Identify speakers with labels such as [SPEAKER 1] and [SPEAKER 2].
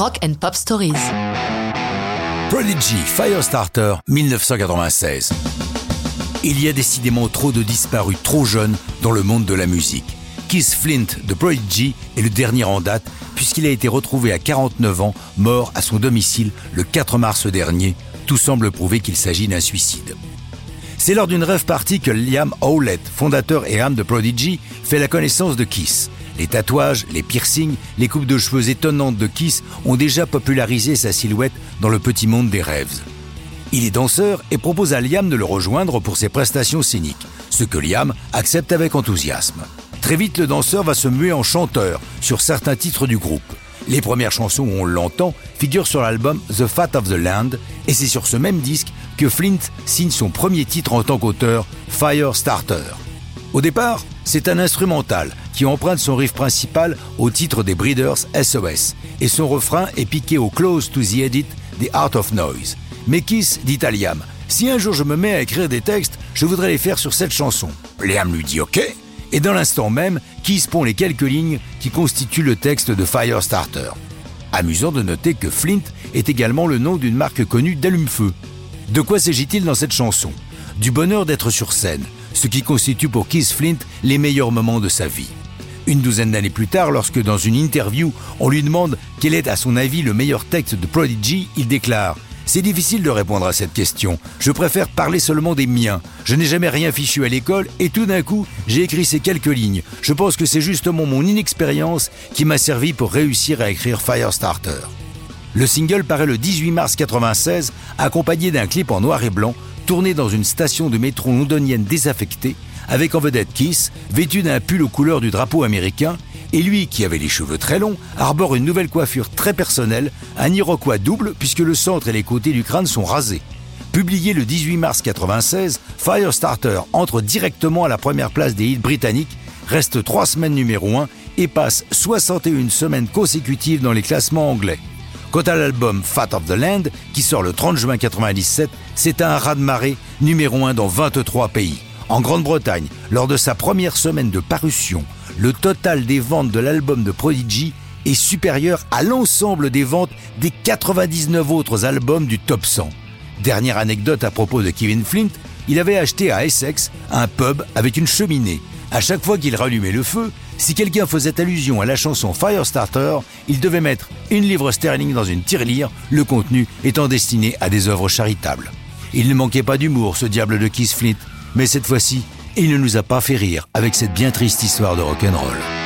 [SPEAKER 1] Rock and Pop Stories.
[SPEAKER 2] Prodigy Firestarter 1996. Il y a décidément trop de disparus trop jeunes dans le monde de la musique. Keith Flint de Prodigy est le dernier en date puisqu'il a été retrouvé à 49 ans, mort à son domicile le 4 mars dernier. Tout semble prouver qu'il s'agit d'un suicide. C'est lors d'une rêve partie que Liam Howlett, fondateur et âme de Prodigy, fait la connaissance de Kiss. Les tatouages, les piercings, les coupes de cheveux étonnantes de Kiss ont déjà popularisé sa silhouette dans le petit monde des rêves. Il est danseur et propose à Liam de le rejoindre pour ses prestations scéniques, ce que Liam accepte avec enthousiasme. Très vite, le danseur va se muer en chanteur sur certains titres du groupe. Les premières chansons où on l'entend figurent sur l'album The Fat of the Land, et c'est sur ce même disque que Flint signe son premier titre en tant qu'auteur, Firestarter. Au départ, c'est un instrumental qui emprunte son riff principal au titre des Breeders SOS, et son refrain est piqué au Close to the Edit The Art of Noise. Mais Kiss dit à Liam, si un jour je me mets à écrire des textes, je voudrais les faire sur cette chanson. Liam lui dit OK, et dans l'instant même, Kiss pond les quelques lignes qui constituent le texte de Firestarter? Amusant de noter que Flint est également le nom d'une marque connue d'allume-feu. De quoi s'agit-il dans cette chanson? Du bonheur d'être sur scène, ce qui constitue pour Keith Flint les meilleurs moments de sa vie. Une douzaine d'années plus tard, lorsque dans une interview, on lui demande quel est à son avis le meilleur texte de Prodigy, il déclare c'est difficile de répondre à cette question. Je préfère parler seulement des miens. Je n'ai jamais rien fichu à l'école et tout d'un coup, j'ai écrit ces quelques lignes. Je pense que c'est justement mon inexpérience qui m'a servi pour réussir à écrire Firestarter. Le single paraît le 18 mars 1996, accompagné d'un clip en noir et blanc, tourné dans une station de métro londonienne désaffectée, avec en vedette Kiss, vêtu d'un pull aux couleurs du drapeau américain, et lui, qui avait les cheveux très longs, arbore une nouvelle coiffure très personnelle, un iroquois double puisque le centre et les côtés du crâne sont rasés. Publié le 18 mars 1996, Firestarter entre directement à la première place des hits britanniques, reste trois semaines numéro 1 et passe 61 semaines consécutives dans les classements anglais. Quant à l'album Fat of the Land, qui sort le 30 juin 1997, c'est un raz-de-marée numéro 1 dans 23 pays. En Grande-Bretagne, lors de sa première semaine de parution, le total des ventes de l'album de Prodigy est supérieur à l'ensemble des ventes des 99 autres albums du top 100. Dernière anecdote à propos de Kevin Flint, il avait acheté à Essex un pub avec une cheminée. À chaque fois qu'il rallumait le feu, si quelqu'un faisait allusion à la chanson Firestarter, il devait mettre une livre sterling dans une tirelire, le contenu étant destiné à des œuvres charitables. Il ne manquait pas d'humour, ce diable de Keith Flint, mais cette fois-ci, il ne nous a pas fait rire avec cette bien triste histoire de rock'n'roll.